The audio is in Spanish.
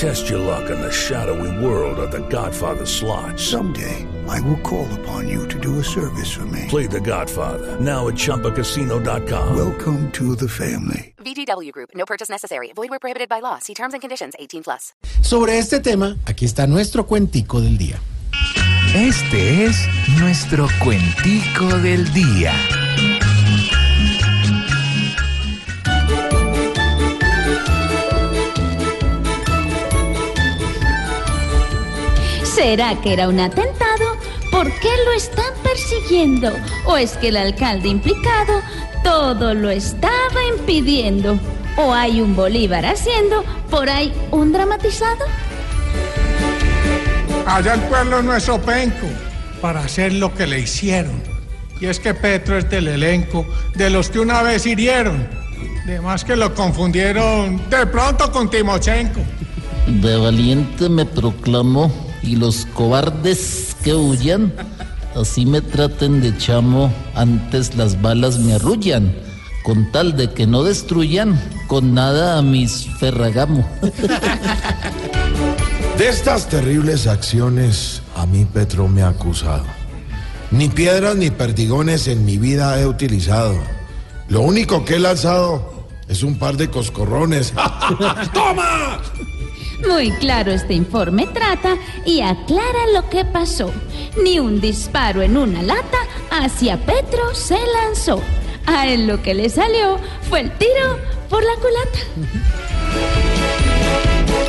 Test your luck in the shadowy world of The Godfather slot. Someday, I will call upon you to do a service for me. Play The Godfather now at ChumbaCasino.com. Welcome to the family. VGW Group. No purchase necessary. Void where prohibited by law. See terms and conditions. 18 plus. Sobre este tema, aquí está nuestro cuentico del día. Este es nuestro cuentico del día. ¿Será que era un atentado? ¿Por qué lo están persiguiendo? ¿O es que el alcalde implicado todo lo estaba impidiendo? ¿O hay un Bolívar haciendo por ahí un dramatizado? Allá el pueblo no es openco para hacer lo que le hicieron. Y es que Petro es del elenco de los que una vez hirieron. De más que lo confundieron de pronto con Timochenko. De valiente me proclamo y los cobardes que huyan, así me traten de chamo, antes las balas me arrullan, con tal de que no destruyan con nada a mis ferragamo. De estas terribles acciones a mí Petro me ha acusado. Ni piedras ni perdigones en mi vida he utilizado. Lo único que he lanzado es un par de coscorrones. ¡Toma! Muy claro este informe trata y aclara lo que pasó. Ni un disparo en una lata hacia Petro se lanzó. A él lo que le salió fue el tiro por la culata.